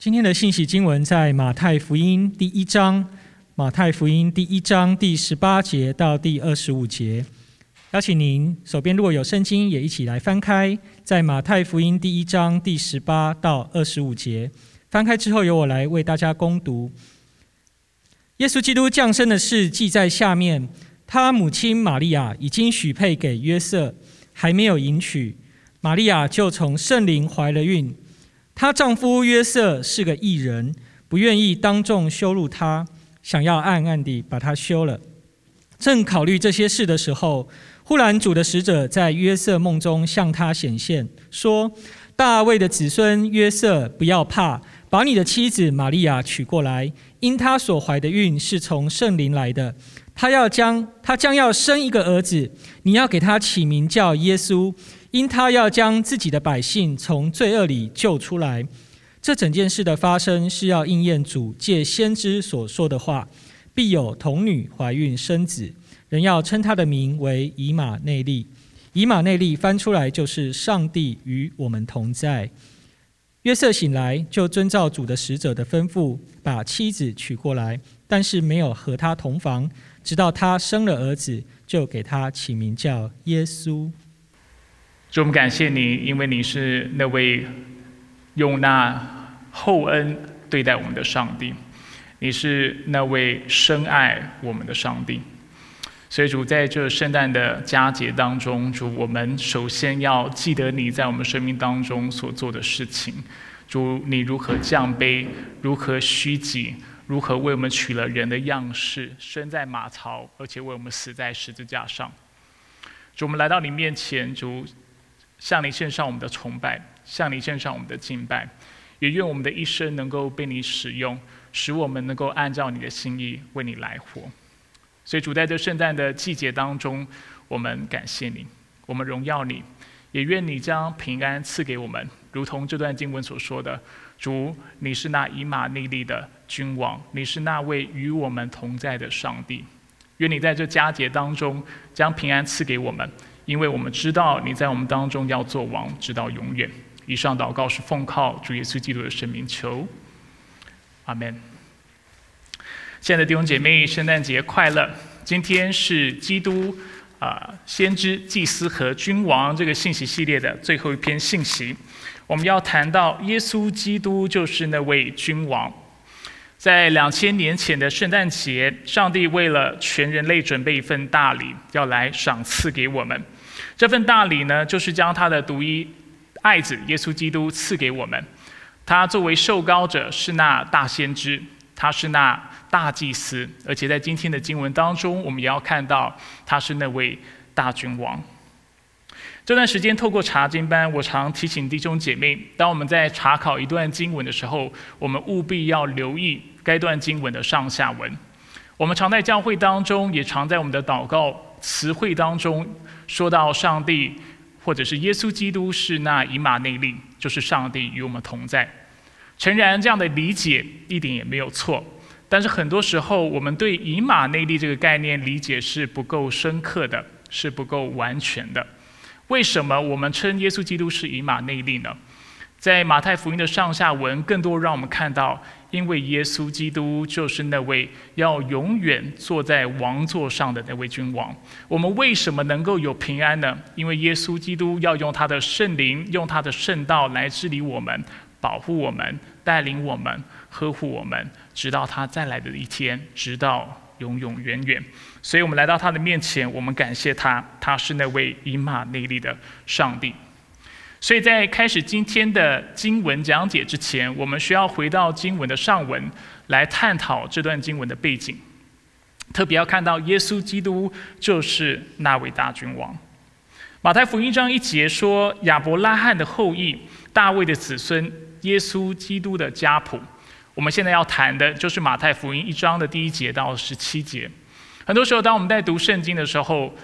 今天的信息经文在马太福音第一章，马太福音第一章第十八节到第二十五节。邀请您手边如果有圣经，也一起来翻开，在马太福音第一章第十八到二十五节。翻开之后，由我来为大家攻读。耶稣基督降生的事记在下面。他母亲玛利亚已经许配给约瑟，还没有迎娶，玛利亚就从圣灵怀了孕。她丈夫约瑟是个异人，不愿意当众羞辱她，想要暗暗地把她休了。正考虑这些事的时候，忽然主的使者在约瑟梦中向他显现，说：“大卫的子孙约瑟，不要怕，把你的妻子玛利亚娶过来，因她所怀的孕是从圣灵来的。他要将他将要生一个儿子，你要给他起名叫耶稣。”因他要将自己的百姓从罪恶里救出来，这整件事的发生是要应验主借先知所说的话：必有童女怀孕生子，人要称他的名为以马内利。以马内利翻出来就是上帝与我们同在。约瑟醒来，就遵照主的使者的吩咐，把妻子娶过来，但是没有和他同房，直到他生了儿子，就给他起名叫耶稣。主，我们感谢你，因为你是那位用那厚恩对待我们的上帝，你是那位深爱我们的上帝。所以，主在这圣诞的佳节当中，主，我们首先要记得你在我们生命当中所做的事情。主，你如何降卑，如何虚己，如何为我们取了人的样式，生在马槽，而且为我们死在十字架上。主，我们来到你面前，主。向你献上我们的崇拜，向你献上我们的敬拜，也愿我们的一生能够被你使用，使我们能够按照你的心意为你来活。所以主在这圣诞的季节当中，我们感谢你，我们荣耀你，也愿你将平安赐给我们，如同这段经文所说的：主，你是那以马内利的君王，你是那位与我们同在的上帝。愿你在这佳节当中将平安赐给我们。因为我们知道你在我们当中要做王，直到永远。以上祷告是奉靠主耶稣基督的圣名求，阿门。亲爱的弟兄姐妹，圣诞节快乐！今天是基督啊，先知、祭司和君王这个信息系列的最后一篇信息。我们要谈到耶稣基督就是那位君王。在两千年前的圣诞节，上帝为了全人类准备一份大礼，要来赏赐给我们。这份大礼呢，就是将他的独一爱子耶稣基督赐给我们。他作为受膏者，是那大先知，他是那大祭司，而且在今天的经文当中，我们也要看到他是那位大君王。这段时间透过查经班，我常提醒弟兄姐妹，当我们在查考一段经文的时候，我们务必要留意该段经文的上下文。我们常在教会当中，也常在我们的祷告词汇当中。说到上帝，或者是耶稣基督是那以马内利，就是上帝与我们同在。诚然，这样的理解一点也没有错。但是很多时候，我们对以马内利这个概念理解是不够深刻的，是不够完全的。为什么我们称耶稣基督是以马内利呢？在马太福音的上下文，更多让我们看到。因为耶稣基督就是那位要永远坐在王座上的那位君王，我们为什么能够有平安呢？因为耶稣基督要用他的圣灵，用他的圣道来治理我们、保护我们、带领我们、呵护我们，直到他再来的一天，直到永永远远。所以我们来到他的面前，我们感谢他，他是那位以马内利的上帝。所以在开始今天的经文讲解之前，我们需要回到经文的上文来探讨这段经文的背景。特别要看到耶稣基督就是那位大君王。马太福音章一节说亚伯拉罕的后裔、大卫的子孙、耶稣基督的家谱。我们现在要谈的就是马太福音一章的第一节到十七节。很多时候，当我们在读圣经的时候，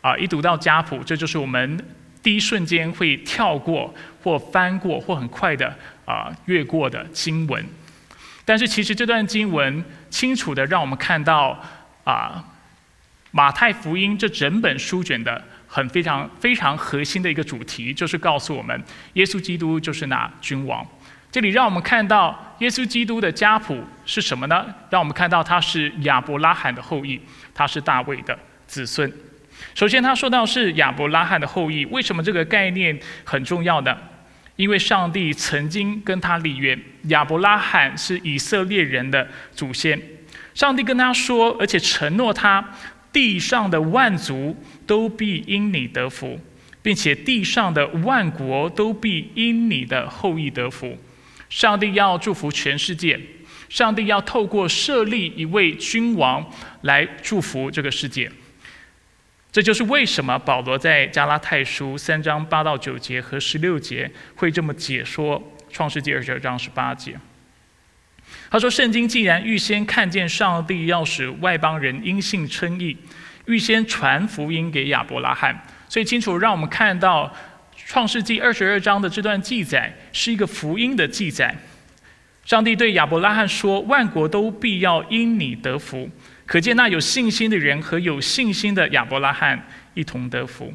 啊，一读到家谱，这就是我们。第一瞬间会跳过或翻过或很快的啊越过的经文，但是其实这段经文清楚的让我们看到啊马太福音这整本书卷的很非常非常核心的一个主题，就是告诉我们耶稣基督就是那君王。这里让我们看到耶稣基督的家谱是什么呢？让我们看到他是亚伯拉罕的后裔，他是大卫的子孙。首先，他说到是亚伯拉罕的后裔，为什么这个概念很重要呢？因为上帝曾经跟他立约，亚伯拉罕是以色列人的祖先。上帝跟他说，而且承诺他，地上的万族都必因你得福，并且地上的万国都必因你的后裔得福。上帝要祝福全世界，上帝要透过设立一位君王来祝福这个世界。这就是为什么保罗在加拉太书三章八到九节和十六节会这么解说创世纪二十二章十八节。他说：“圣经既然预先看见上帝要使外邦人因信称义，预先传福音给亚伯拉罕，所以清楚让我们看到创世纪二十二章的这段记载是一个福音的记载。上帝对亚伯拉罕说：‘万国都必要因你得福。’”可见那有信心的人和有信心的亚伯拉罕一同得福。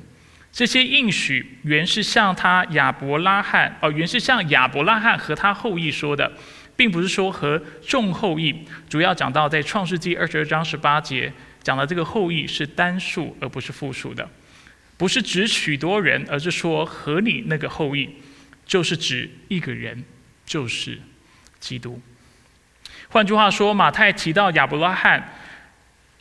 这些应许原是向他亚伯拉罕哦，原是向亚伯拉罕和他后裔说的，并不是说和众后裔。主要讲到在创世纪二十二章十八节讲的这个后裔是单数而不是复数的，不是指许多人，而是说和你那个后裔就是指一个人，就是基督。换句话说，马太提到亚伯拉罕。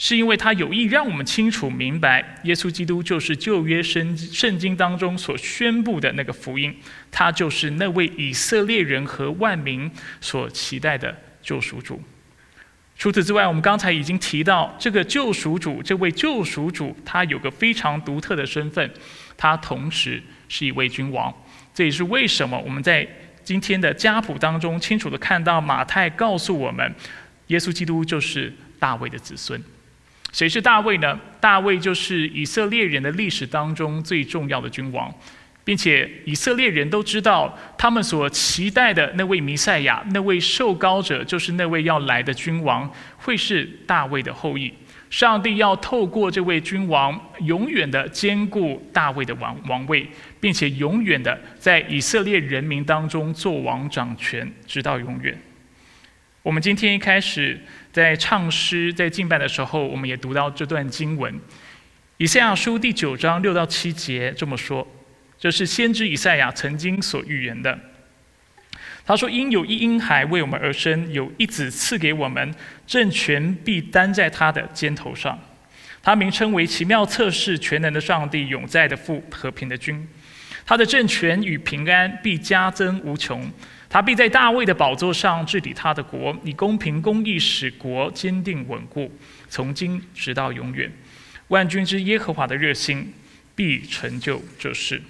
是因为他有意让我们清楚明白，耶稣基督就是旧约圣圣经当中所宣布的那个福音，他就是那位以色列人和万民所期待的救赎主。除此之外，我们刚才已经提到，这个救赎主，这位救赎主，他有个非常独特的身份，他同时是一位君王。这也是为什么我们在今天的家谱当中清楚的看到，马太告诉我们，耶稣基督就是大卫的子孙。谁是大卫呢？大卫就是以色列人的历史当中最重要的君王，并且以色列人都知道，他们所期待的那位弥赛亚、那位受膏者，就是那位要来的君王，会是大卫的后裔。上帝要透过这位君王，永远的兼顾大卫的王王位，并且永远的在以色列人民当中做王掌权，直到永远。我们今天一开始。在唱诗、在敬拜的时候，我们也读到这段经文，《以赛亚书》第九章六到七节这么说：这是先知以赛亚曾经所预言的。他说：“因有一婴孩为我们而生，有一子赐给我们，政权必担在他的肩头上。他名称为奇妙测试、全能的上帝、永在的父、和平的君。他的政权与平安必加增无穷。”他必在大卫的宝座上治理他的国，以公平公义使国坚定稳固，从今直到永远。万军之耶和华的热心必成就这事。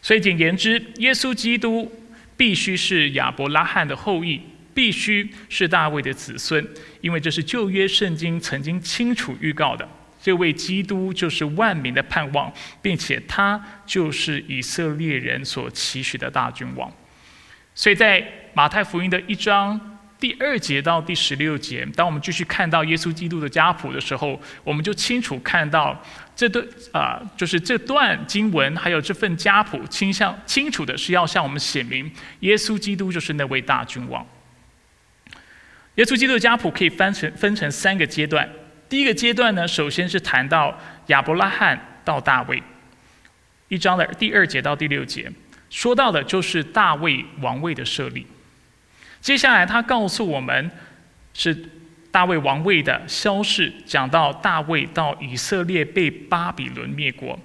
所以简言之，耶稣基督必须是亚伯拉罕的后裔，必须是大卫的子孙，因为这是旧约圣经曾经清楚预告的。这位基督就是万民的盼望，并且他就是以色列人所期许的大君王。所以在马太福音的一章第二节到第十六节，当我们继续看到耶稣基督的家谱的时候，我们就清楚看到这段啊，就是这段经文还有这份家谱，倾向清楚的是要向我们显明，耶稣基督就是那位大君王。耶稣基督的家谱可以分成分成三个阶段，第一个阶段呢，首先是谈到亚伯拉罕到大卫，一章的第二节到第六节。说到的就是大卫王位的设立。接下来，他告诉我们是大卫王位的消逝，讲到大卫到以色列被巴比伦灭国，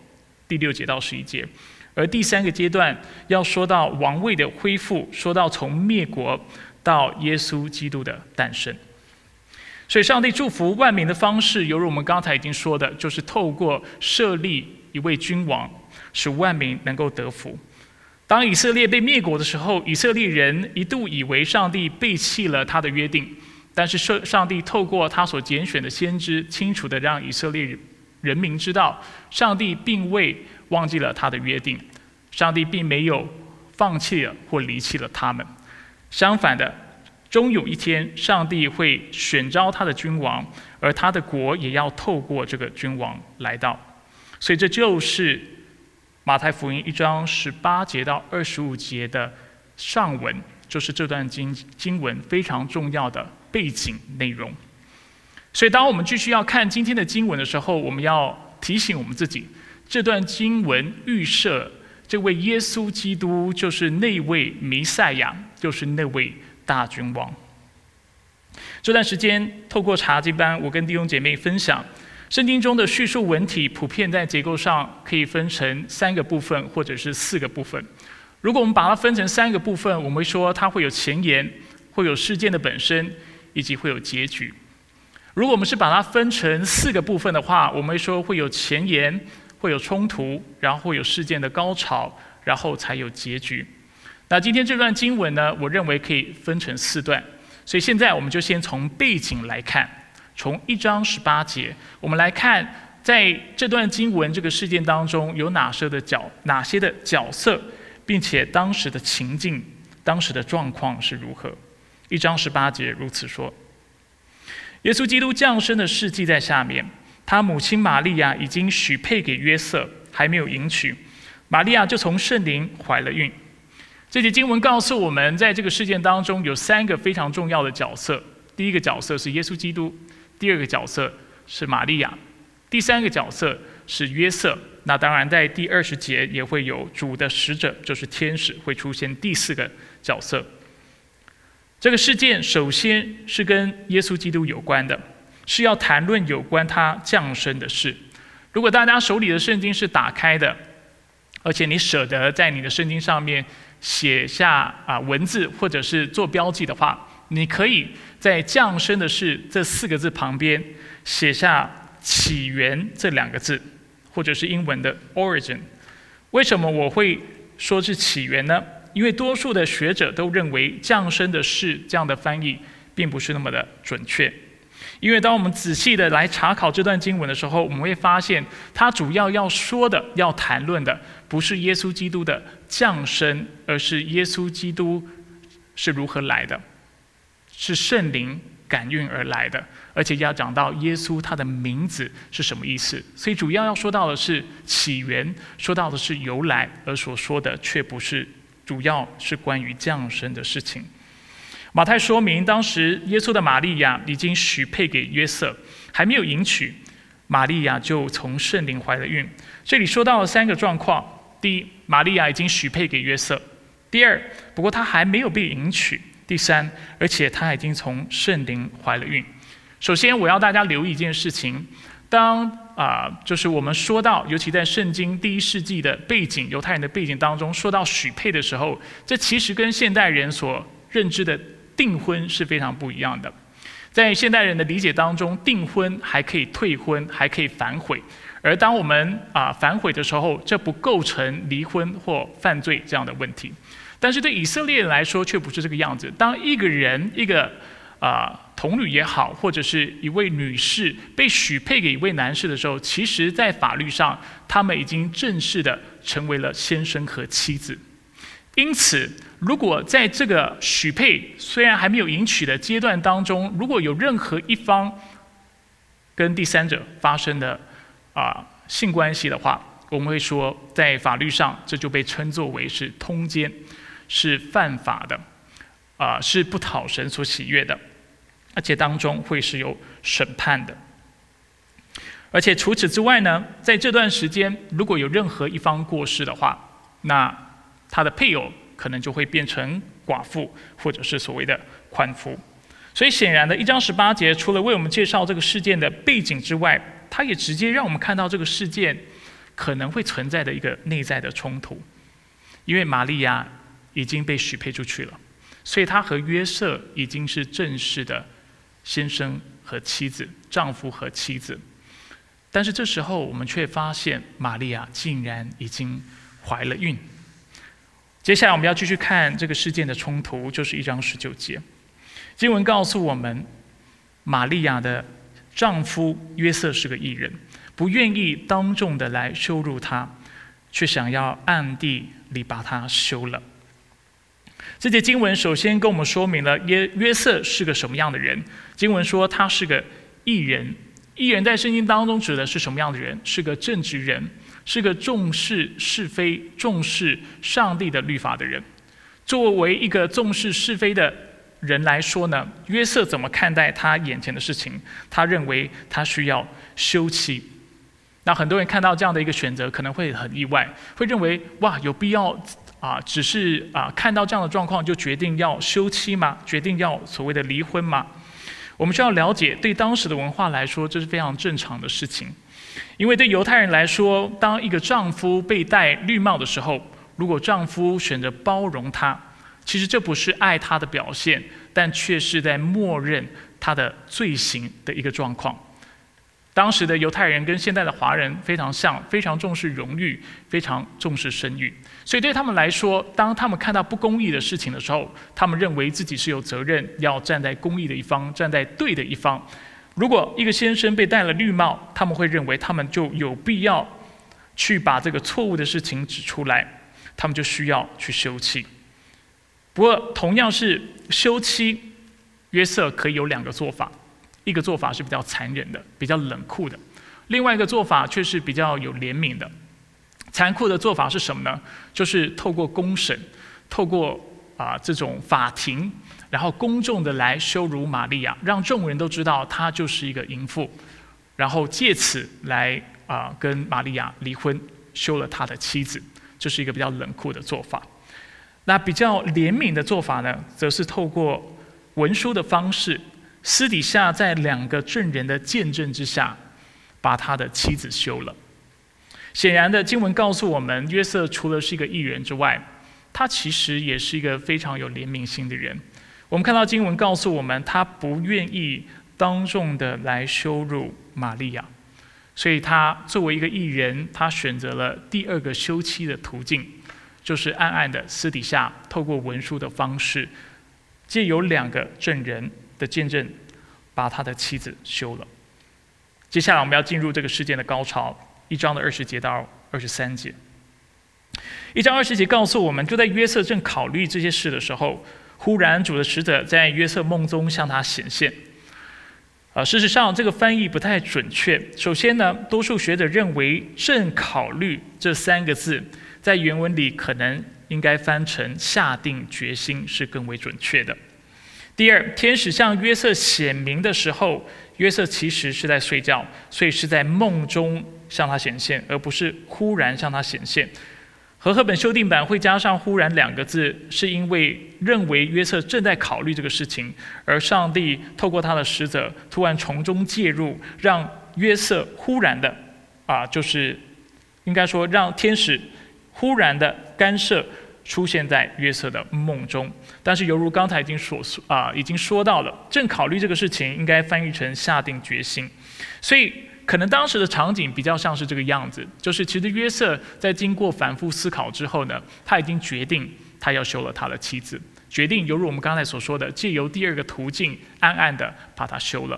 第六节到十一节。而第三个阶段要说到王位的恢复，说到从灭国到耶稣基督的诞生。所以，上帝祝福万民的方式，犹如我们刚才已经说的，就是透过设立一位君王，使万民能够得福。当以色列被灭国的时候，以色列人一度以为上帝背弃了他的约定，但是上上帝透过他所拣选的先知，清楚的让以色列人民知道，上帝并未忘记了他的约定，上帝并没有放弃了或离弃了他们。相反的，终有一天，上帝会选召他的君王，而他的国也要透过这个君王来到。所以，这就是。马太福音一章十八节到二十五节的上文，就是这段经经文非常重要的背景内容。所以，当我们继续要看今天的经文的时候，我们要提醒我们自己，这段经文预设这位耶稣基督就是那位弥赛亚，就是那位大君王。这段时间，透过查经班，我跟弟兄姐妹分享，圣经中的叙述文体普遍在结构上可以分成三个部分，或者是四个部分。如果我们把它分成三个部分，我们会说它会有前言，会有事件的本身，以及会有结局。如果我们是把它分成四个部分的话，我们会说会有前言，会有冲突，然后会有事件的高潮，然后才有结局。那今天这段经文呢，我认为可以分成四段。所以现在我们就先从背景来看，从一章十八节，我们来看在这段经文这个事件当中有哪些的角哪些的角色，并且当时的情境、当时的状况是如何。一章十八节如此说：耶稣基督降生的事迹在下面，他母亲玛利亚已经许配给约瑟，还没有迎娶，玛利亚就从圣灵怀了孕。这节经文告诉我们，在这个事件当中有三个非常重要的角色。第一个角色是耶稣基督，第二个角色是玛利亚，第三个角色是约瑟。那当然，在第二十节也会有主的使者，就是天使，会出现第四个角色。这个事件首先是跟耶稣基督有关的，是要谈论有关他降生的事。如果大家手里的圣经是打开的，而且你舍得在你的圣经上面。写下啊文字或者是做标记的话，你可以在“降生的事”这四个字旁边写下“起源”这两个字，或者是英文的 “origin”。为什么我会说是起源呢？因为多数的学者都认为“降生的事”这样的翻译并不是那么的准确。因为当我们仔细的来查考这段经文的时候，我们会发现，它主要要说的、要谈论的，不是耶稣基督的降生，而是耶稣基督是如何来的，是圣灵感孕而来的，而且要讲到耶稣他的名字是什么意思。所以主要要说到的是起源，说到的是由来，而所说的却不是主要是关于降生的事情。马太说明，当时耶稣的玛利亚已经许配给约瑟，还没有迎娶，玛利亚就从圣灵怀了孕。这里说到了三个状况：第一，玛利亚已经许配给约瑟；第二，不过她还没有被迎娶；第三，而且她已经从圣灵怀了孕。首先，我要大家留意一件事情：当啊，就是我们说到，尤其在圣经第一世纪的背景、犹太人的背景当中，说到许配的时候，这其实跟现代人所认知的。订婚是非常不一样的，在现代人的理解当中，订婚还可以退婚，还可以反悔，而当我们啊反悔的时候，这不构成离婚或犯罪这样的问题。但是对以色列人来说却不是这个样子。当一个人一个啊童女也好，或者是一位女士被许配给一位男士的时候，其实在法律上，他们已经正式的成为了先生和妻子。因此，如果在这个许配虽然还没有迎娶的阶段当中，如果有任何一方跟第三者发生的啊性关系的话，我们会说，在法律上这就被称作为是通奸，是犯法的，啊是不讨神所喜悦的，而且当中会是有审判的。而且除此之外呢，在这段时间，如果有任何一方过世的话，那他的配偶可能就会变成寡妇，或者是所谓的宽夫。所以显然的一章十八节，除了为我们介绍这个事件的背景之外，它也直接让我们看到这个事件可能会存在的一个内在的冲突。因为玛利亚已经被许配出去了，所以她和约瑟已经是正式的先生和妻子，丈夫和妻子。但是这时候我们却发现，玛利亚竟然已经怀了孕。接下来我们要继续看这个事件的冲突，就是一章十九节。经文告诉我们，玛利亚的丈夫约瑟是个异人，不愿意当众的来羞辱她，却想要暗地里把她休了。这节经文首先跟我们说明了约约瑟是个什么样的人。经文说他是个异人，异人在圣经当中指的是什么样的人？是个正直人。是个重视是非、重视上帝的律法的人。作为一个重视是非的人来说呢，约瑟怎么看待他眼前的事情？他认为他需要休妻。那很多人看到这样的一个选择，可能会很意外，会认为哇，有必要啊？只是啊，看到这样的状况就决定要休妻吗？决定要所谓的离婚吗？我们需要了解，对当时的文化来说，这是非常正常的事情。因为对犹太人来说，当一个丈夫被戴绿帽的时候，如果丈夫选择包容她，其实这不是爱她的表现，但却是在默认她的罪行的一个状况。当时的犹太人跟现在的华人非常像，非常重视荣誉，非常重视声誉。所以对他们来说，当他们看到不公义的事情的时候，他们认为自己是有责任要站在公义的一方，站在对的一方。如果一个先生被戴了绿帽，他们会认为他们就有必要去把这个错误的事情指出来，他们就需要去休妻。不过，同样是休妻，约瑟可以有两个做法，一个做法是比较残忍的、比较冷酷的，另外一个做法却是比较有怜悯的。残酷的做法是什么呢？就是透过公审，透过啊这种法庭。然后公众的来羞辱玛利亚，让众人都知道她就是一个淫妇，然后借此来啊跟玛利亚离婚，休了他的妻子，这是一个比较冷酷的做法。那比较怜悯的做法呢，则是透过文书的方式，私底下在两个证人的见证之下，把他的妻子休了。显然的，经文告诉我们，约瑟除了是一个艺人之外，他其实也是一个非常有怜悯心的人。我们看到经文告诉我们，他不愿意当众的来羞辱玛利亚，所以他作为一个艺人，他选择了第二个休妻的途径，就是暗暗的私底下透过文书的方式，借由两个证人的见证，把他的妻子休了。接下来我们要进入这个事件的高潮，一章的二十节到二十三节。一章二十节告诉我们，就在约瑟正考虑这些事的时候。忽然，主的使者在约瑟梦中向他显现。啊，事实上，这个翻译不太准确。首先呢，多数学者认为“正考虑”这三个字，在原文里可能应该翻成“下定决心”是更为准确的。第二，天使向约瑟显明的时候，约瑟其实是在睡觉，所以是在梦中向他显现，而不是忽然向他显现。和赫本修订版会加上“忽然”两个字，是因为认为约瑟正在考虑这个事情，而上帝透过他的使者突然从中介入，让约瑟忽然的，啊，就是应该说让天使忽然的干涉出现在约瑟的梦中。但是犹如刚才已经所说啊，已经说到了，正考虑这个事情，应该翻译成下定决心，所以。可能当时的场景比较像是这个样子，就是其实约瑟在经过反复思考之后呢，他已经决定他要休了他的妻子，决定犹如我们刚才所说的，借由第二个途径暗暗的把他休了。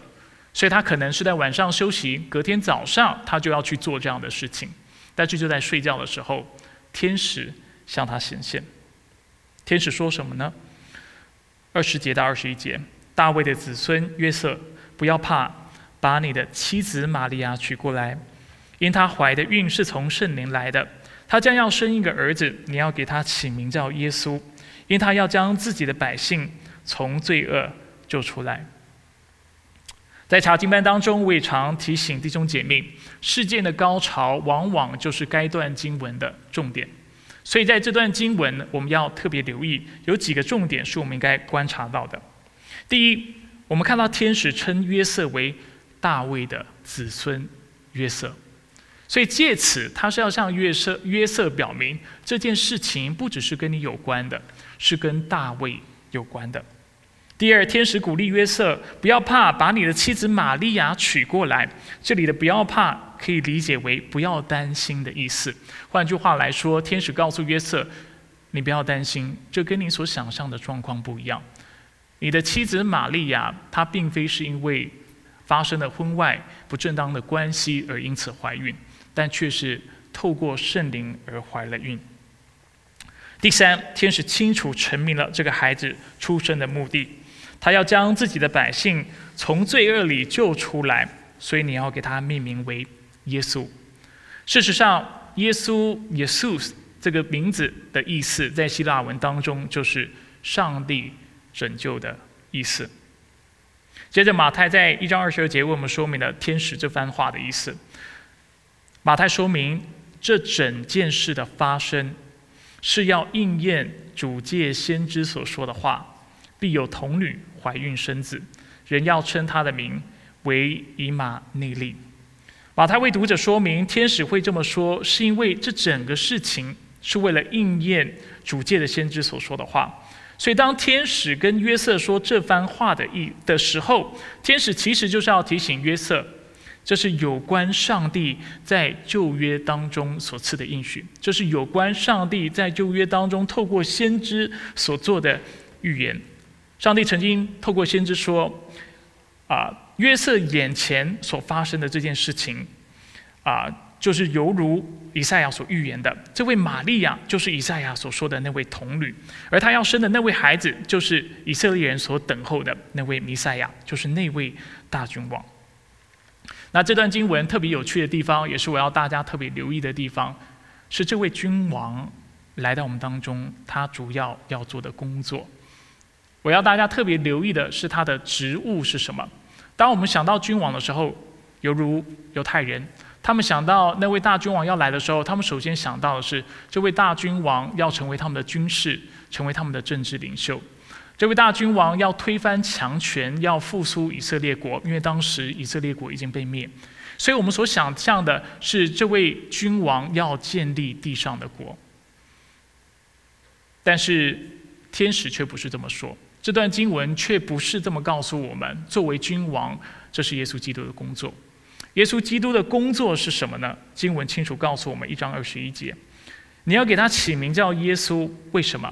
所以他可能是在晚上休息，隔天早上他就要去做这样的事情。但是就在睡觉的时候，天使向他显现。天使说什么呢？二十节到二十一节，大卫的子孙约瑟，不要怕。把你的妻子玛利亚娶过来，因她怀的孕是从圣灵来的。她将要生一个儿子，你要给他起名叫耶稣，因他要将自己的百姓从罪恶救出来。在查经班当中，我也常提醒弟兄姐妹，事件的高潮往往就是该段经文的重点。所以在这段经文，我们要特别留意有几个重点是我们应该观察到的。第一，我们看到天使称约瑟为。大卫的子孙约瑟，所以借此他是要向约瑟约瑟表明这件事情不只是跟你有关的，是跟大卫有关的。第二，天使鼓励约瑟不要怕，把你的妻子玛利亚娶过来。这里的“不要怕”可以理解为不要担心的意思。换句话来说，天使告诉约瑟：“你不要担心，这跟你所想象的状况不一样。你的妻子玛利亚，她并非是因为……”发生了婚外不正当的关系而因此怀孕，但却是透过圣灵而怀了孕。第三，天使清楚阐明了这个孩子出生的目的，他要将自己的百姓从罪恶里救出来，所以你要给他命名为耶稣。事实上，耶稣耶稣这个名字的意思在希腊文当中就是上帝拯救的意思。接着，马太在一章二十二节为我们说明了天使这番话的意思。马太说明这整件事的发生是要应验主借先知所说的话：必有童女怀孕生子，人要称他的名为以马内利。马太为读者说明，天使会这么说，是因为这整个事情是为了应验主界的先知所说的话。所以，当天使跟约瑟说这番话的意的时候，天使其实就是要提醒约瑟，这是有关上帝在旧约当中所赐的应许，这是有关上帝在旧约当中透过先知所做的预言。上帝曾经透过先知说：“啊，约瑟眼前所发生的这件事情，啊。”就是犹如以赛亚所预言的，这位玛利亚就是以赛亚所说的那位童女，而她要生的那位孩子，就是以色列人所等候的那位弥赛亚，就是那位大君王。那这段经文特别有趣的地方，也是我要大家特别留意的地方，是这位君王来到我们当中，他主要要做的工作。我要大家特别留意的是他的职务是什么。当我们想到君王的时候，犹如犹太人。他们想到那位大君王要来的时候，他们首先想到的是这位大君王要成为他们的军事，成为他们的政治领袖。这位大君王要推翻强权，要复苏以色列国，因为当时以色列国已经被灭。所以我们所想象的是这位君王要建立地上的国。但是天使却不是这么说，这段经文却不是这么告诉我们：作为君王，这是耶稣基督的工作。耶稣基督的工作是什么呢？经文清楚告诉我们，一章二十一节，你要给他起名叫耶稣，为什么？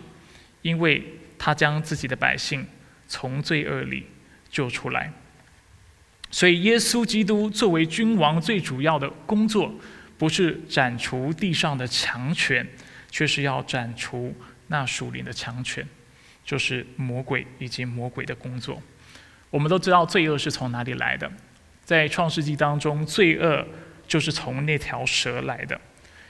因为他将自己的百姓从罪恶里救出来。所以，耶稣基督作为君王，最主要的工作不是斩除地上的强权，却是要斩除那属灵的强权，就是魔鬼以及魔鬼的工作。我们都知道罪恶是从哪里来的。在创世纪当中，罪恶就是从那条蛇来的。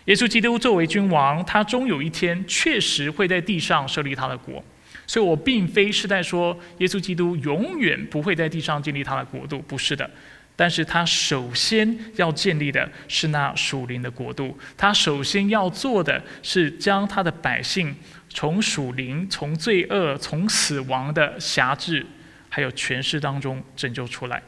耶稣基督作为君王，他终有一天确实会在地上设立他的国。所以我并非是在说耶稣基督永远不会在地上建立他的国度，不是的。但是他首先要建立的是那属灵的国度，他首先要做的是将他的百姓从属灵、从罪恶、从死亡的辖制还有权势当中拯救出来。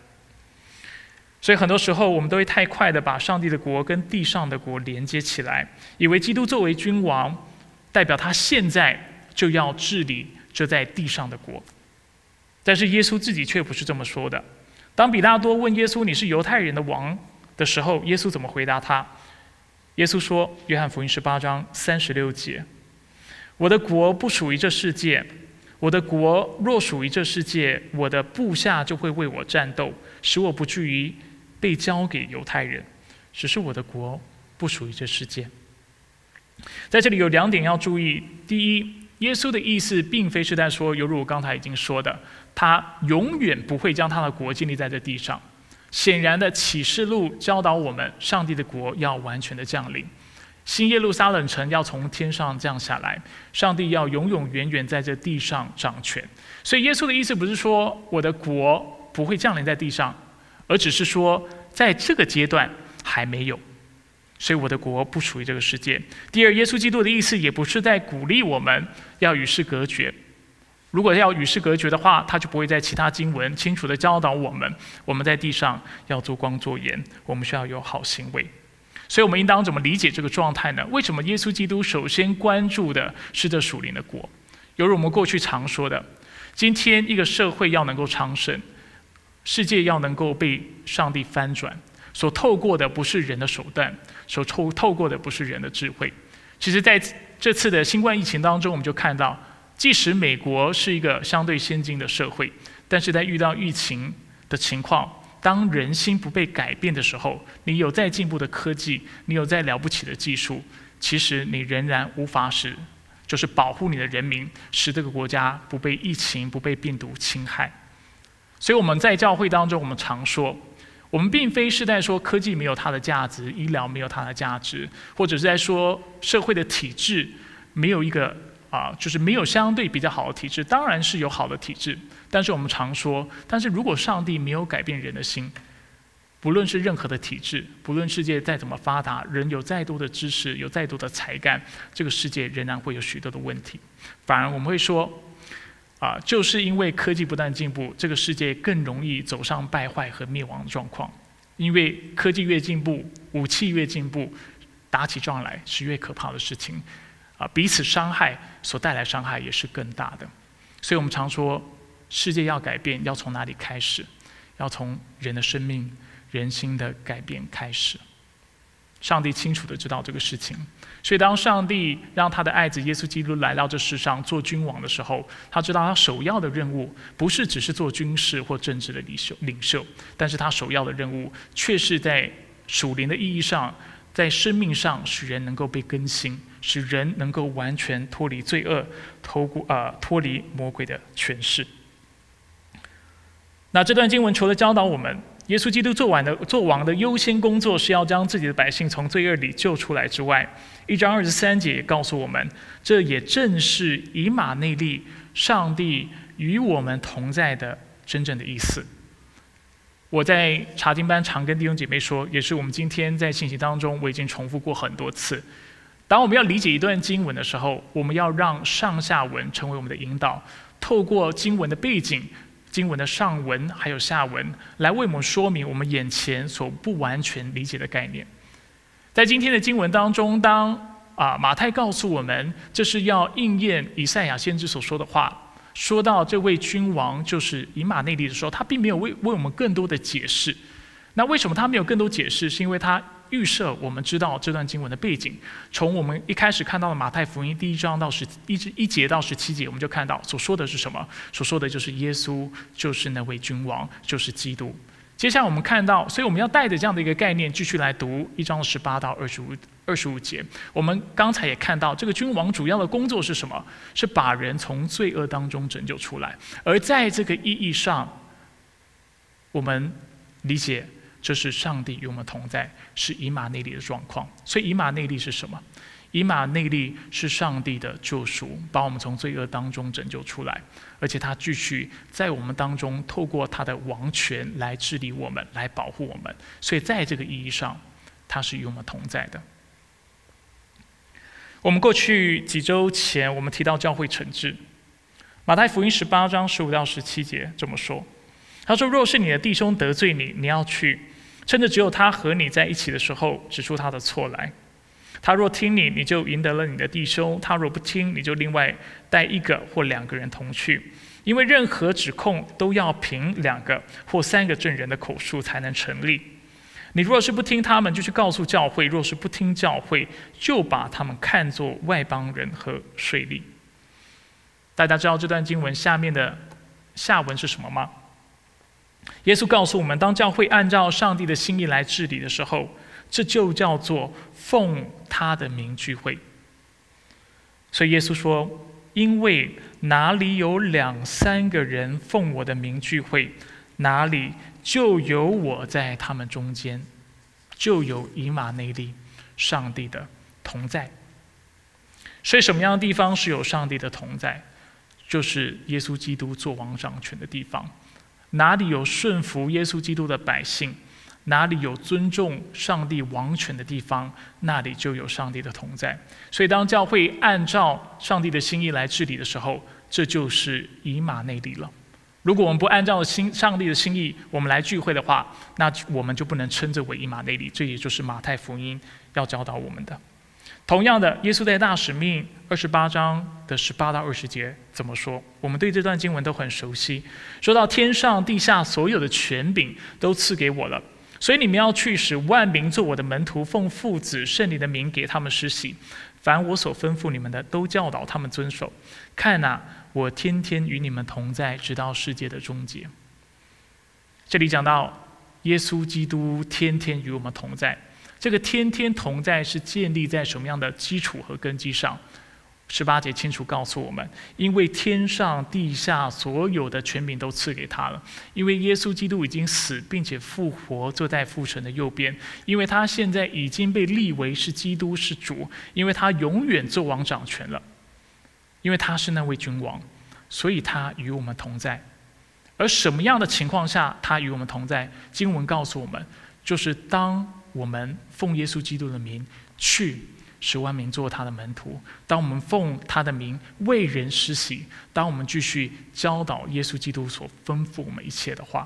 所以很多时候，我们都会太快的把上帝的国跟地上的国连接起来，以为基督作为君王，代表他现在就要治理这在地上的国。但是耶稣自己却不是这么说的。当比拉多问耶稣：“你是犹太人的王？”的时候，耶稣怎么回答他？耶稣说：“约翰福音十八章三十六节，我的国不属于这世界。我的国若属于这世界，我的部下就会为我战斗，使我不至于。”被交给犹太人，只是我的国不属于这世界。在这里有两点要注意：第一，耶稣的意思并非是在说，犹如我刚才已经说的，他永远不会将他的国建立在这地上。显然的，启示录教导我们，上帝的国要完全的降临，新耶路撒冷城要从天上降下来，上帝要永永远远在这地上掌权。所以，耶稣的意思不是说我的国不会降临在地上。而只是说，在这个阶段还没有，所以我的国不属于这个世界。第二，耶稣基督的意思也不是在鼓励我们要与世隔绝。如果要与世隔绝的话，他就不会在其他经文清楚的教导我们，我们在地上要做光做盐，我们需要有好行为。所以，我们应当怎么理解这个状态呢？为什么耶稣基督首先关注的是这属灵的国？犹如我们过去常说的，今天一个社会要能够昌盛。世界要能够被上帝翻转，所透过的不是人的手段，所透透过的不是人的智慧。其实，在这次的新冠疫情当中，我们就看到，即使美国是一个相对先进的社会，但是在遇到疫情的情况，当人心不被改变的时候，你有再进步的科技，你有再了不起的技术，其实你仍然无法使，就是保护你的人民，使这个国家不被疫情、不被病毒侵害。所以我们在教会当中，我们常说，我们并非是在说科技没有它的价值，医疗没有它的价值，或者是在说社会的体制没有一个啊，就是没有相对比较好的体制。当然是有好的体制，但是我们常说，但是如果上帝没有改变人的心，不论是任何的体制，不论世界再怎么发达，人有再多的知识，有再多的才干，这个世界仍然会有许多的问题。反而我们会说。啊，就是因为科技不断进步，这个世界更容易走上败坏和灭亡的状况。因为科技越进步，武器越进步，打起仗来是越可怕的事情。啊，彼此伤害所带来伤害也是更大的。所以我们常说，世界要改变，要从哪里开始？要从人的生命、人心的改变开始。上帝清楚的知道这个事情。所以，当上帝让他的爱子耶稣基督来到这世上做君王的时候，他知道他首要的任务不是只是做军事或政治的领袖，领袖，但是他首要的任务却是在属灵的意义上，在生命上使人能够被更新，使人能够完全脱离罪恶，脱过啊脱离魔鬼的权势。那这段经文除了教导我们，耶稣基督做完的做王的优先工作是要将自己的百姓从罪恶里救出来之外，一章二十三节也告诉我们，这也正是以马内利，上帝与我们同在的真正的意思。我在查经班常跟弟兄姐妹说，也是我们今天在信息当中我已经重复过很多次。当我们要理解一段经文的时候，我们要让上下文成为我们的引导，透过经文的背景。经文的上文还有下文，来为我们说明我们眼前所不完全理解的概念。在今天的经文当中，当啊马太告诉我们这是要应验以赛亚先知所说的话，说到这位君王就是以马内利的时候，他并没有为为我们更多的解释。那为什么他没有更多解释？是因为他。预设我们知道这段经文的背景，从我们一开始看到的马太福音第一章到十一至一节到十七节，我们就看到所说的是什么？所说的就是耶稣就是那位君王，就是基督。接下来我们看到，所以我们要带着这样的一个概念继续来读一章十八到二十五二十五节。我们刚才也看到，这个君王主要的工作是什么？是把人从罪恶当中拯救出来。而在这个意义上，我们理解。这是上帝与我们同在，是以马内利的状况。所以以马内利是什么？以马内利是上帝的救赎，把我们从罪恶当中拯救出来，而且他继续在我们当中透过他的王权来治理我们，来保护我们。所以在这个意义上，他是与我们同在的。我们过去几周前，我们提到教会惩治，马太福音十八章十五到十七节这么说。他说：“若是你的弟兄得罪你，你要去。”甚至只有他和你在一起的时候，指出他的错来。他若听你，你就赢得了你的弟兄；他若不听，你就另外带一个或两个人同去。因为任何指控都要凭两个或三个证人的口述才能成立。你若是不听他们，就去告诉教会；若是不听教会，就把他们看作外邦人和税吏。大家知道这段经文下面的下文是什么吗？耶稣告诉我们，当教会按照上帝的心意来治理的时候，这就叫做奉他的名聚会。所以耶稣说：“因为哪里有两三个人奉我的名聚会，哪里就有我在他们中间，就有以马内利，上帝的同在。所以什么样的地方是有上帝的同在？就是耶稣基督做王掌权的地方。”哪里有顺服耶稣基督的百姓，哪里有尊重上帝王权的地方，那里就有上帝的同在。所以，当教会按照上帝的心意来治理的时候，这就是以马内利了。如果我们不按照心上帝的心意，我们来聚会的话，那我们就不能称之为以马内利。这也就是马太福音要教导我们的。同样的，耶稣在大使命二十八章的十八到二十节怎么说？我们对这段经文都很熟悉。说到天上地下所有的权柄都赐给我了，所以你们要去使万民做我的门徒，奉父子圣灵的名给他们施洗。凡我所吩咐你们的，都教导他们遵守。看呐，我天天与你们同在，直到世界的终结。这里讲到耶稣基督天天与我们同在。这个天天同在是建立在什么样的基础和根基上？十八节清楚告诉我们，因为天上地下所有的权柄都赐给他了，因为耶稣基督已经死并且复活，坐在父神的右边，因为他现在已经被立为是基督是主，因为他永远做王掌权了，因为他是那位君王，所以他与我们同在。而什么样的情况下他与我们同在？经文告诉我们，就是当我们奉耶稣基督的名去。十万名做他的门徒。当我们奉他的名为人施洗，当我们继续教导耶稣基督所吩咐我们一切的话，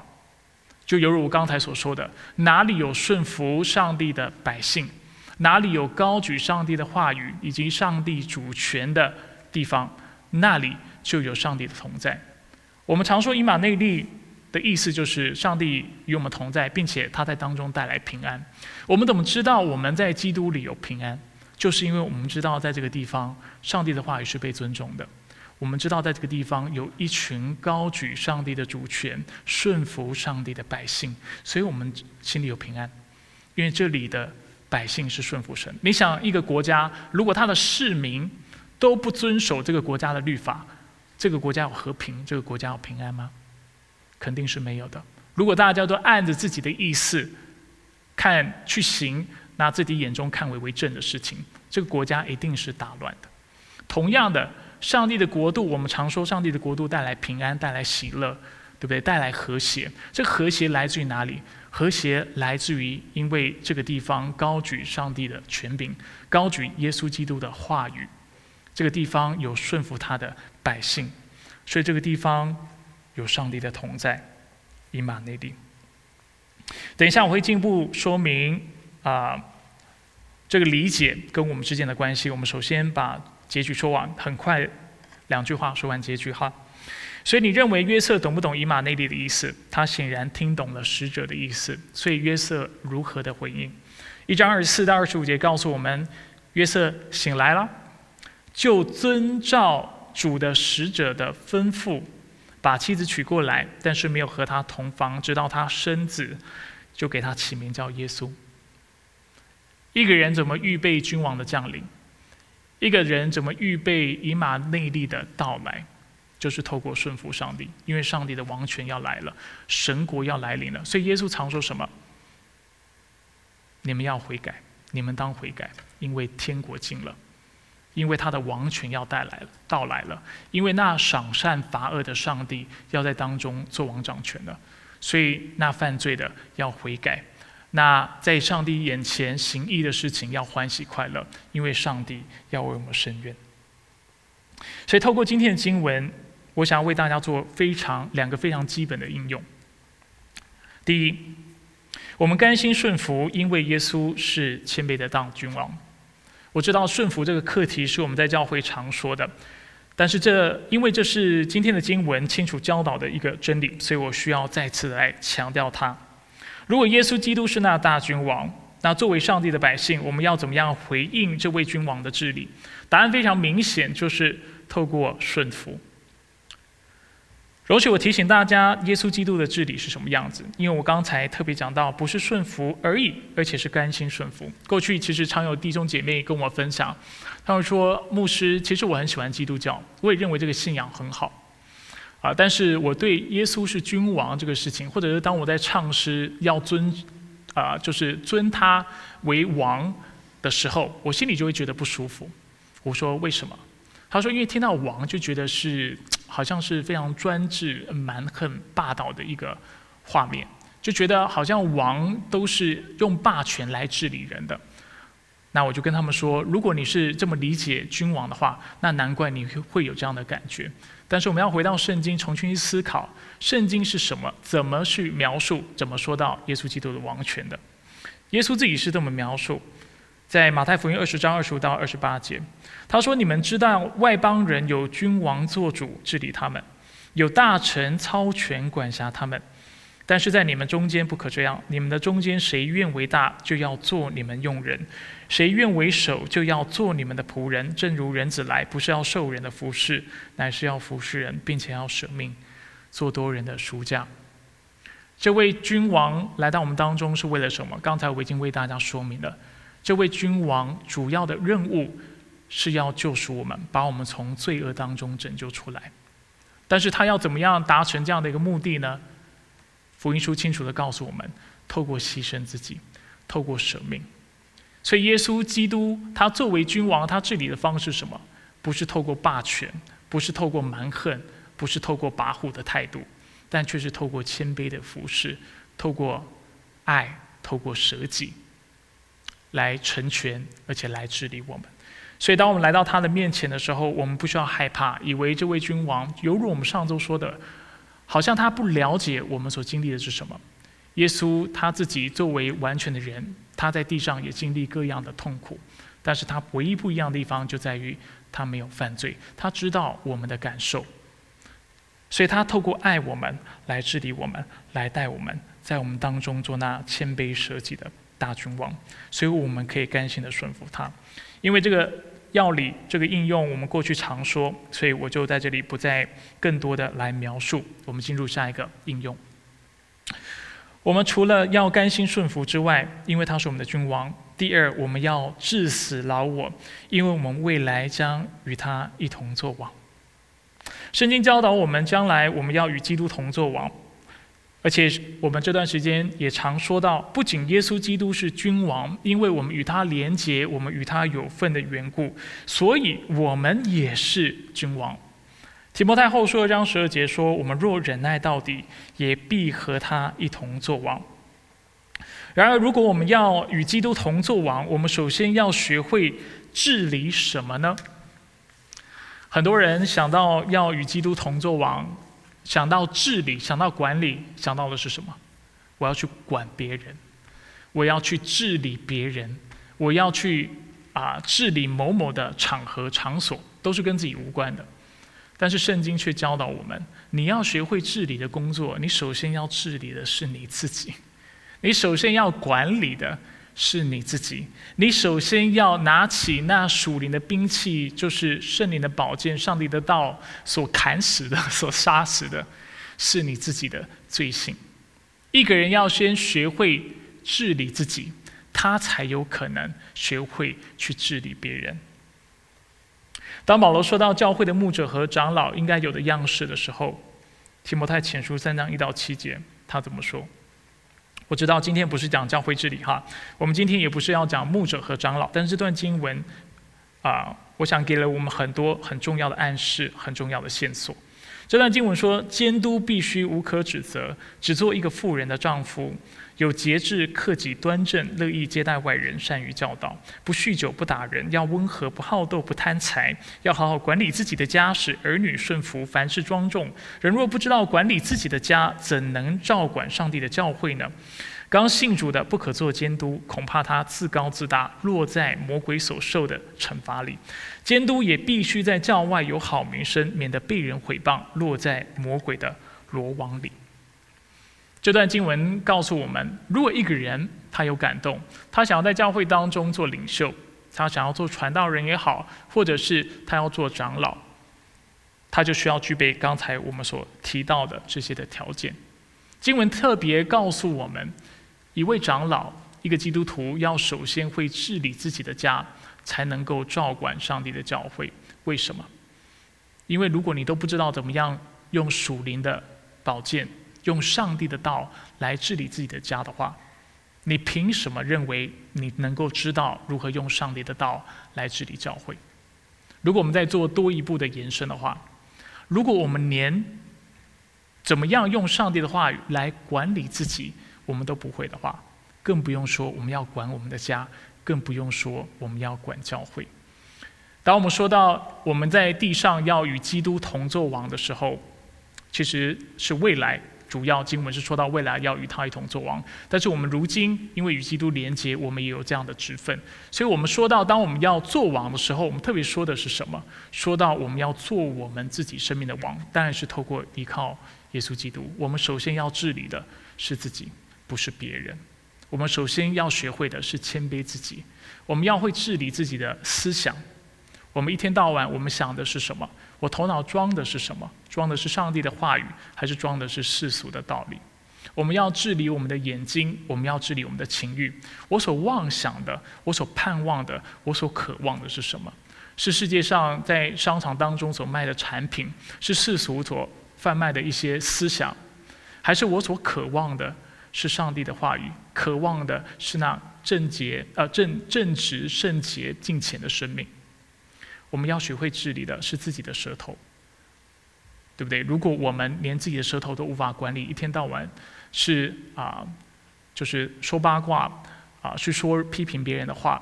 就犹如我刚才所说的：哪里有顺服上帝的百姓，哪里有高举上帝的话语以及上帝主权的地方，那里就有上帝的同在。我们常说以马内利的意思就是上帝与我们同在，并且他在当中带来平安。我们怎么知道我们在基督里有平安？就是因为我们知道，在这个地方，上帝的话语是被尊重的。我们知道，在这个地方有一群高举上帝的主权、顺服上帝的百姓，所以我们心里有平安。因为这里的百姓是顺服神。你想，一个国家如果他的市民都不遵守这个国家的律法，这个国家有和平，这个国家有平安吗？肯定是没有的。如果大家都按着自己的意思看去行。拿自己眼中看为为正的事情，这个国家一定是大乱的。同样的，上帝的国度，我们常说上帝的国度带来平安，带来喜乐，对不对？带来和谐。这和谐来自于哪里？和谐来自于因为这个地方高举上帝的权柄，高举耶稣基督的话语。这个地方有顺服他的百姓，所以这个地方有上帝的同在。以马内利。等一下我会进一步说明。啊，这个理解跟我们之间的关系，我们首先把结局说完，很快两句话说完结局哈。所以你认为约瑟懂不懂以马内利的意思？他显然听懂了使者的意思。所以约瑟如何的回应？一章二十四到二十五节告诉我们，约瑟醒来了，就遵照主的使者的吩咐，把妻子娶过来，但是没有和他同房，直到他生子，就给他起名叫耶稣。一个人怎么预备君王的降临？一个人怎么预备以马内利的到来？就是透过顺服上帝，因为上帝的王权要来了，神国要来临了。所以耶稣常说什么？你们要悔改，你们当悔改，因为天国近了，因为他的王权要带来了，到来了，因为那赏善罚恶的上帝要在当中做王掌权了，所以那犯罪的要悔改。那在上帝眼前行义的事情要欢喜快乐，因为上帝要为我们伸冤。所以透过今天的经文，我想要为大家做非常两个非常基本的应用。第一，我们甘心顺服，因为耶稣是谦卑的当君王。我知道顺服这个课题是我们在教会常说的，但是这因为这是今天的经文清楚教导的一个真理，所以我需要再次来强调它。如果耶稣基督是那大君王，那作为上帝的百姓，我们要怎么样回应这位君王的治理？答案非常明显，就是透过顺服。容许我提醒大家，耶稣基督的治理是什么样子？因为我刚才特别讲到，不是顺服而已，而且是甘心顺服。过去其实常有弟兄姐妹跟我分享，他们说：“牧师，其实我很喜欢基督教，我也认为这个信仰很好。”啊！但是我对耶稣是君王这个事情，或者是当我在唱诗要尊，啊，就是尊他为王的时候，我心里就会觉得不舒服。我说为什么？他说因为听到王就觉得是好像是非常专制、蛮横、霸道的一个画面，就觉得好像王都是用霸权来治理人的。那我就跟他们说，如果你是这么理解君王的话，那难怪你会有这样的感觉。但是我们要回到圣经，重新去思考圣经是什么，怎么去描述，怎么说到耶稣基督的王权的？耶稣自己是这么描述，在马太福音二十章二十五到二十八节，他说：“你们知道外邦人有君王做主治理他们，有大臣操权管辖他们。”但是在你们中间不可这样，你们的中间谁愿为大，就要做你们用人；谁愿为首，就要做你们的仆人。正如人子来，不是要受人的服侍，乃是要服侍人，并且要舍命，做多人的赎价。这位君王来到我们当中是为了什么？刚才我已经为大家说明了，这位君王主要的任务是要救赎我们，把我们从罪恶当中拯救出来。但是他要怎么样达成这样的一个目的呢？福音书清楚的告诉我们：透过牺牲自己，透过舍命。所以耶稣基督他作为君王，他治理的方式是什么？不是透过霸权，不是透过蛮横，不是透过跋扈的态度，但却是透过谦卑的服侍，透过爱，透过舍己，来成全，而且来治理我们。所以，当我们来到他的面前的时候，我们不需要害怕，以为这位君王犹如我们上周说的，好像他不了解我们所经历的是什么。耶稣他自己作为完全的人，他在地上也经历各样的痛苦，但是他唯一不一样的地方就在于他没有犯罪，他知道我们的感受，所以他透过爱我们来治理我们，来带我们，在我们当中做那谦卑舍己的大君王，所以我们可以甘心的顺服他，因为这个。药理这个应用，我们过去常说，所以我就在这里不再更多的来描述。我们进入下一个应用。我们除了要甘心顺服之外，因为他是我们的君王；第二，我们要致死老我，因为我们未来将与他一同作王。圣经教导我们，将来我们要与基督同作王。而且我们这段时间也常说到，不仅耶稣基督是君王，因为我们与他连结，我们与他有份的缘故，所以我们也是君王。提摩太后书二章十二节说：“我们若忍耐到底，也必和他一同作王。”然而，如果我们要与基督同作王，我们首先要学会治理什么呢？很多人想到要与基督同作王。想到治理，想到管理，想到的是什么？我要去管别人，我要去治理别人，我要去啊治理某某的场合场所，都是跟自己无关的。但是圣经却教导我们：你要学会治理的工作，你首先要治理的是你自己，你首先要管理的。是你自己，你首先要拿起那属灵的兵器，就是圣灵的宝剑，上帝的道所砍死的、所杀死的，是你自己的罪行。一个人要先学会治理自己，他才有可能学会去治理别人。当保罗说到教会的牧者和长老应该有的样式的时候，提摩太前书三章一到七节，他怎么说？我知道今天不是讲教会治理哈，我们今天也不是要讲牧者和长老，但是这段经文，啊，我想给了我们很多很重要的暗示，很重要的线索。这段经文说，监督必须无可指责，只做一个富人的丈夫。有节制、克己、端正、乐意接待外人、善于教导，不酗酒、不打人，要温和、不好斗、不贪财，要好好管理自己的家，使儿女顺服，凡事庄重。人若不知道管理自己的家，怎能照管上帝的教会呢？刚信主的不可做监督，恐怕他自高自大，落在魔鬼所受的惩罚里。监督也必须在教外有好名声，免得被人毁谤，落在魔鬼的罗网里。这段经文告诉我们：如果一个人他有感动，他想要在教会当中做领袖，他想要做传道人也好，或者是他要做长老，他就需要具备刚才我们所提到的这些的条件。经文特别告诉我们，一位长老，一个基督徒要首先会治理自己的家，才能够照管上帝的教会。为什么？因为如果你都不知道怎么样用属灵的宝剑。用上帝的道来治理自己的家的话，你凭什么认为你能够知道如何用上帝的道来治理教会？如果我们在做多一步的延伸的话，如果我们连怎么样用上帝的话语来管理自己，我们都不会的话，更不用说我们要管我们的家，更不用说我们要管教会。当我们说到我们在地上要与基督同作王的时候，其实是未来。主要经文是说到未来要与他一同作王，但是我们如今因为与基督连结，我们也有这样的职分，所以我们说到当我们要做王的时候，我们特别说的是什么？说到我们要做我们自己生命的王，当然是透过依靠耶稣基督。我们首先要治理的是自己，不是别人。我们首先要学会的是谦卑自己，我们要会治理自己的思想。我们一天到晚，我们想的是什么？我头脑装的是什么？装的是上帝的话语，还是装的是世俗的道理？我们要治理我们的眼睛，我们要治理我们的情欲。我所妄想的，我所盼望的，我所渴望的是什么？是世界上在商场当中所卖的产品，是世俗所贩卖的一些思想，还是我所渴望的是上帝的话语，渴望的是那正洁、呃正正直、圣洁、敬虔的生命？我们要学会治理的是自己的舌头，对不对？如果我们连自己的舌头都无法管理，一天到晚是啊，就是说八卦啊，是说批评别人的话。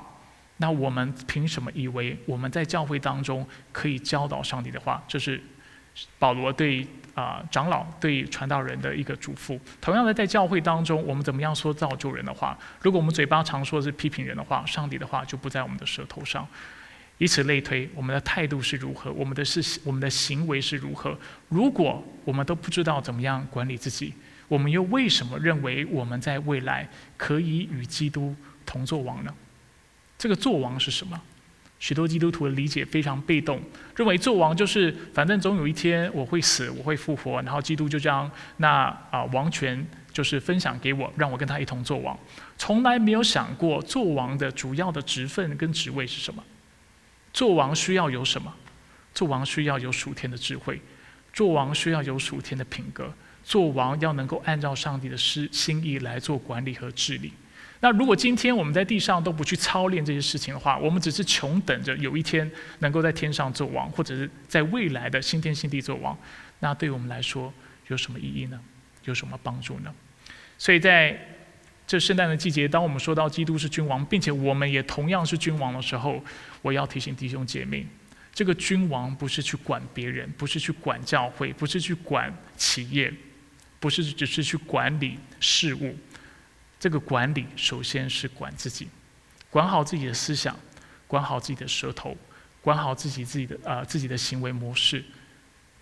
那我们凭什么以为我们在教会当中可以教导上帝的话？这是保罗对啊长老、对传道人的一个嘱咐。同样的，在教会当中，我们怎么样说造就人的话？如果我们嘴巴常说是批评人的话，上帝的话就不在我们的舌头上。以此类推，我们的态度是如何？我们的是我们的行为是如何？如果我们都不知道怎么样管理自己，我们又为什么认为我们在未来可以与基督同作王呢？这个做王是什么？许多基督徒的理解非常被动，认为做王就是反正总有一天我会死，我会复活，然后基督就将那啊王权就是分享给我，让我跟他一同做王。从来没有想过做王的主要的职分跟职位是什么？做王需要有什么？做王需要有属天的智慧，做王需要有属天的品格，做王要能够按照上帝的心心意来做管理和治理。那如果今天我们在地上都不去操练这些事情的话，我们只是穷等着有一天能够在天上做王，或者是在未来的新天新地做王，那对我们来说有什么意义呢？有什么帮助呢？所以在这圣诞的季节，当我们说到基督是君王，并且我们也同样是君王的时候，我要提醒弟兄姐妹，这个君王不是去管别人，不是去管教会，不是去管企业，不是只是去管理事务。这个管理首先是管自己，管好自己的思想，管好自己的舌头，管好自己自己的呃自己的行为模式，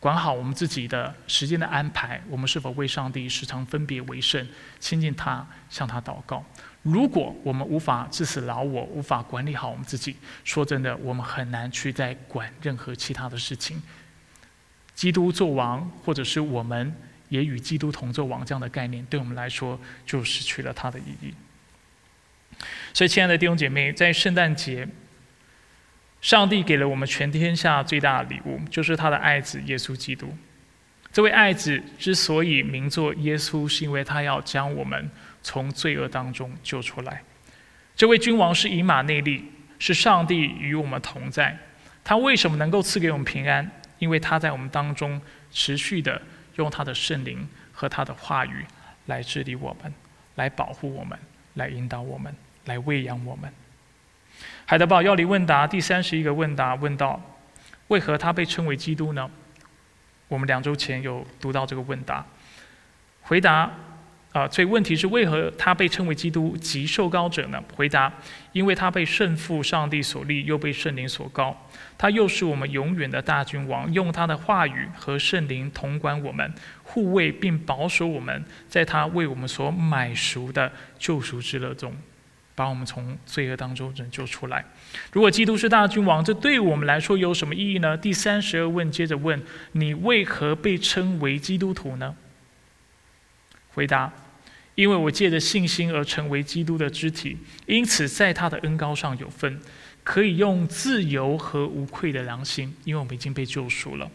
管好我们自己的时间的安排。我们是否为上帝时常分别为圣，亲近他，向他祷告？如果我们无法致死老我，无法管理好我们自己，说真的，我们很难去再管任何其他的事情。基督做王，或者是我们。也与基督同作王这样的概念，对我们来说就失去了它的意义。所以，亲爱的弟兄姐妹，在圣诞节，上帝给了我们全天下最大的礼物，就是他的爱子耶稣基督。这位爱子之所以名作耶稣，是因为他要将我们从罪恶当中救出来。这位君王是以马内利，是上帝与我们同在。他为什么能够赐给我们平安？因为他在我们当中持续的。用他的圣灵和他的话语来治理我们，来保护我们，来引导我们，来喂养我们。海德堡要理问答第三十一个问答问到：为何他被称为基督呢？我们两周前有读到这个问答，回答。啊，所以问题是为何他被称为基督及受膏者呢？回答：因为他被圣父上帝所立，又被圣灵所膏。他又是我们永远的大君王，用他的话语和圣灵同管我们，护卫并保守我们，在他为我们所买赎的救赎之乐中，把我们从罪恶当中拯救出来。如果基督是大君王，这对我们来说有什么意义呢？第三十二问接着问：你为何被称为基督徒呢？回答：因为我借着信心而成为基督的肢体，因此在他的恩高上有份，可以用自由和无愧的良心，因为我们已经被救赎了，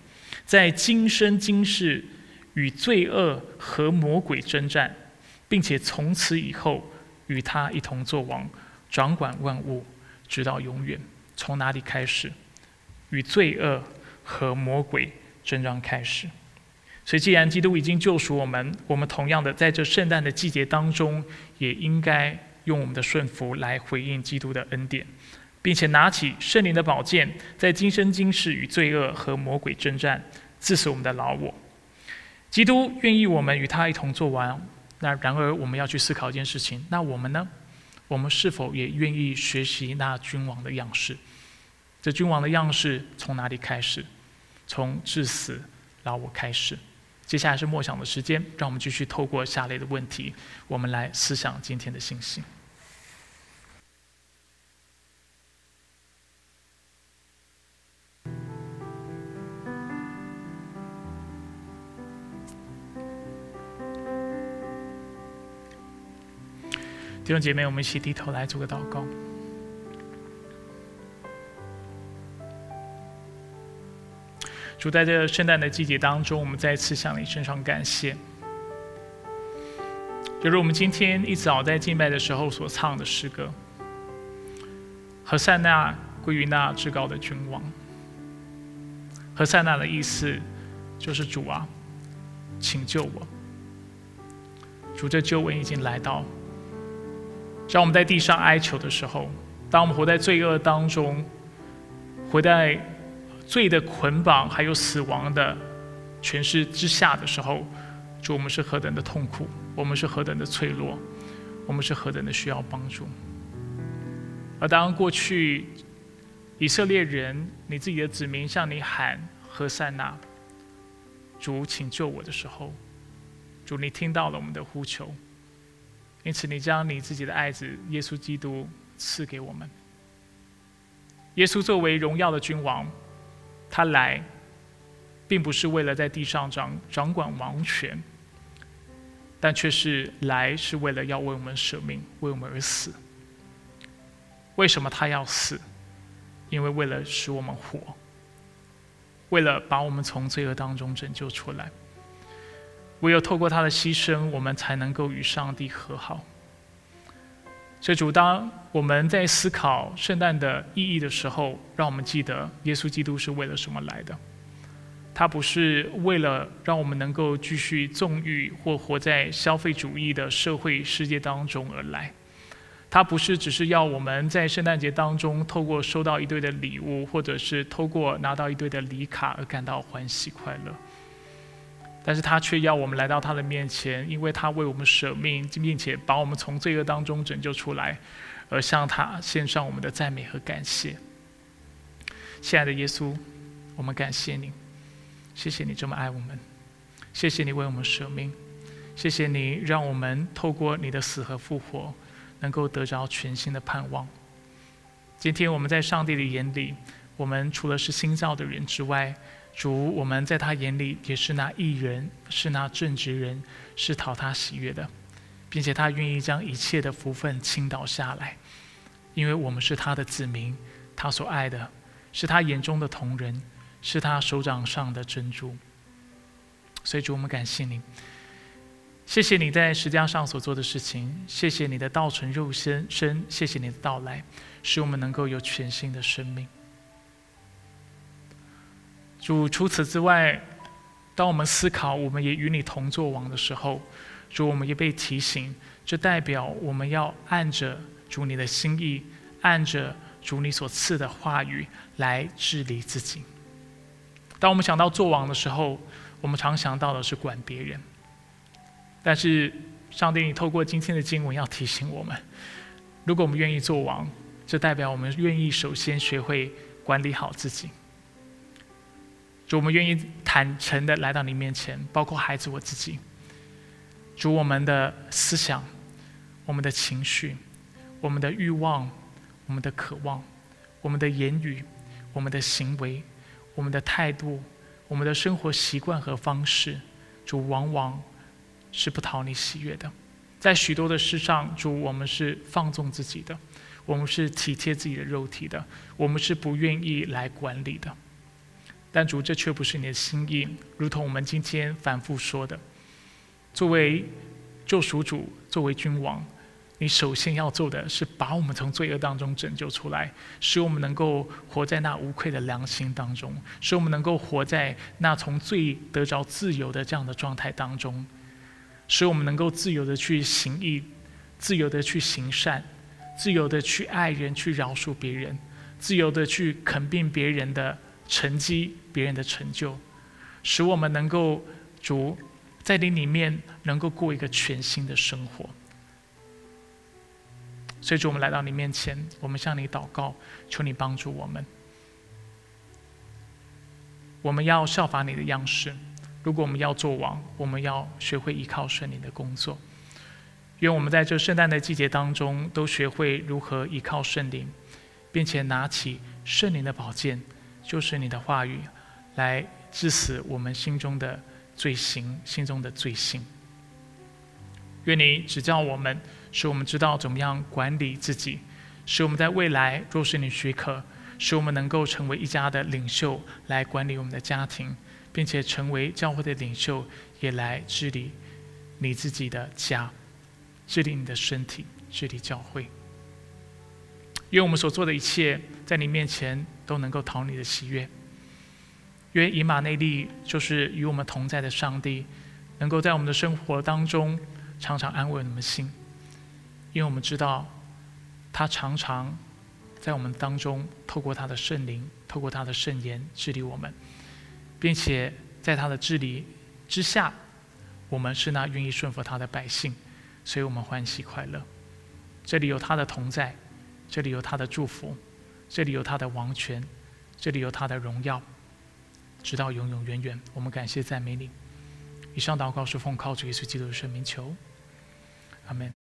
在今生今世与罪恶和魔鬼征战，并且从此以后与他一同作王，掌管万物，直到永远。从哪里开始？与罪恶和魔鬼争战开始。所以，既然基督已经救赎我们，我们同样的在这圣诞的季节当中，也应该用我们的顺服来回应基督的恩典，并且拿起圣灵的宝剑，在今生今世与罪恶和魔鬼征战，致死我们的老我。基督愿意我们与他一同做完。那然而，我们要去思考一件事情：那我们呢？我们是否也愿意学习那君王的样式？这君王的样式从哪里开始？从至死老我开始。接下来是默想的时间，让我们继续透过下列的问题，我们来思想今天的信息。兄姐妹，我们一起低头来做个祷告。主在这圣诞的季节当中，我们再次向你身上感谢。就是我们今天一早在敬拜的时候所唱的诗歌，和善那归于那至高的君王。和善那的意思就是主啊，请救我。主这救恩已经来到。当我们在地上哀求的时候，当我们活在罪恶当中，活在罪的捆绑还有死亡的权势之下的时候，主我们是何等的痛苦。我们是何等的脆弱，我们是何等的需要帮助。而当过去以色列人、你自己的子民向你喊“何塞纳”，主，请救我的时候，主，你听到了我们的呼求，因此你将你自己的爱子耶稣基督赐给我们。耶稣作为荣耀的君王，他来，并不是为了在地上掌掌管王权。但却是来是为了要为我们舍命，为我们而死。为什么他要死？因为为了使我们活，为了把我们从罪恶当中拯救出来。唯有透过他的牺牲，我们才能够与上帝和好。所以，主，当我们在思考圣诞的意义的时候，让我们记得耶稣基督是为了什么来的。他不是为了让我们能够继续纵欲或活在消费主义的社会世界当中而来，他不是只是要我们在圣诞节当中透过收到一堆的礼物，或者是透过拿到一堆的礼卡而感到欢喜快乐，但是他却要我们来到他的面前，因为他为我们舍命，并且把我们从罪恶当中拯救出来，而向他献上我们的赞美和感谢。亲爱的耶稣，我们感谢你。谢谢你这么爱我们，谢谢你为我们舍命，谢谢你让我们透过你的死和复活，能够得着全新的盼望。今天我们在上帝的眼里，我们除了是新造的人之外，主我们在他眼里也是那艺人，是那正直人，是讨他喜悦的，并且他愿意将一切的福分倾倒下来，因为我们是他的子民，他所爱的是他眼中的同人。是他手掌上的珍珠，所以主，我们感谢你，谢谢你在石架上所做的事情，谢谢你的道成肉身身，谢谢你的到来，使我们能够有全新的生命。主，除此之外，当我们思考我们也与你同作王的时候，主，我们也被提醒，这代表我们要按着主你的心意，按着主你所赐的话语来治理自己。当我们想到做王的时候，我们常想到的是管别人。但是，上帝，你透过今天的经文要提醒我们：如果我们愿意做王，这代表我们愿意首先学会管理好自己。主，我们愿意坦诚的来到你面前，包括孩子我自己。主，我们的思想、我们的情绪、我们的欲望、我们的渴望、我们的言语、我们的行为。我们的态度、我们的生活习惯和方式，主往往是不讨你喜悦的。在许多的事上，主我们是放纵自己的，我们是体贴自己的肉体的，我们是不愿意来管理的。但主，这却不是你的心意。如同我们今天反复说的，作为救赎主，作为君王。你首先要做的是把我们从罪恶当中拯救出来，使我们能够活在那无愧的良心当中，使我们能够活在那从罪得着自由的这样的状态当中，使我们能够自由的去行义，自由的去行善，自由的去爱人，去饶恕别人，自由的去肯定别人的成绩、别人的成就，使我们能够主在你里面能够过一个全新的生活。所以，主，我们来到你面前，我们向你祷告，求你帮助我们。我们要效法你的样式。如果我们要做王，我们要学会依靠圣灵的工作。愿我们在这圣诞的季节当中，都学会如何依靠圣灵，并且拿起圣灵的宝剑，就是你的话语，来致死我们心中的罪行，心中的罪性。愿你指教我们。使我们知道怎么样管理自己，使我们在未来若是你许可，使我们能够成为一家的领袖，来管理我们的家庭，并且成为教会的领袖，也来治理你自己的家，治理你的身体，治理教会。愿我们所做的一切，在你面前都能够讨你的喜悦。愿以马内利就是与我们同在的上帝，能够在我们的生活当中常常安慰我们的心，因为我们知道他常常。在我们当中，透过他的圣灵，透过他的圣言治理我们，并且在他的治理之下，我们是那愿意顺服他的百姓，所以我们欢喜快乐。这里有他的同在，这里有他的祝福，这里有他的王权，这里有他的荣耀，直到永永远远。我们感谢赞美你。以上祷告是奉靠主耶稣基督的圣名求，阿门。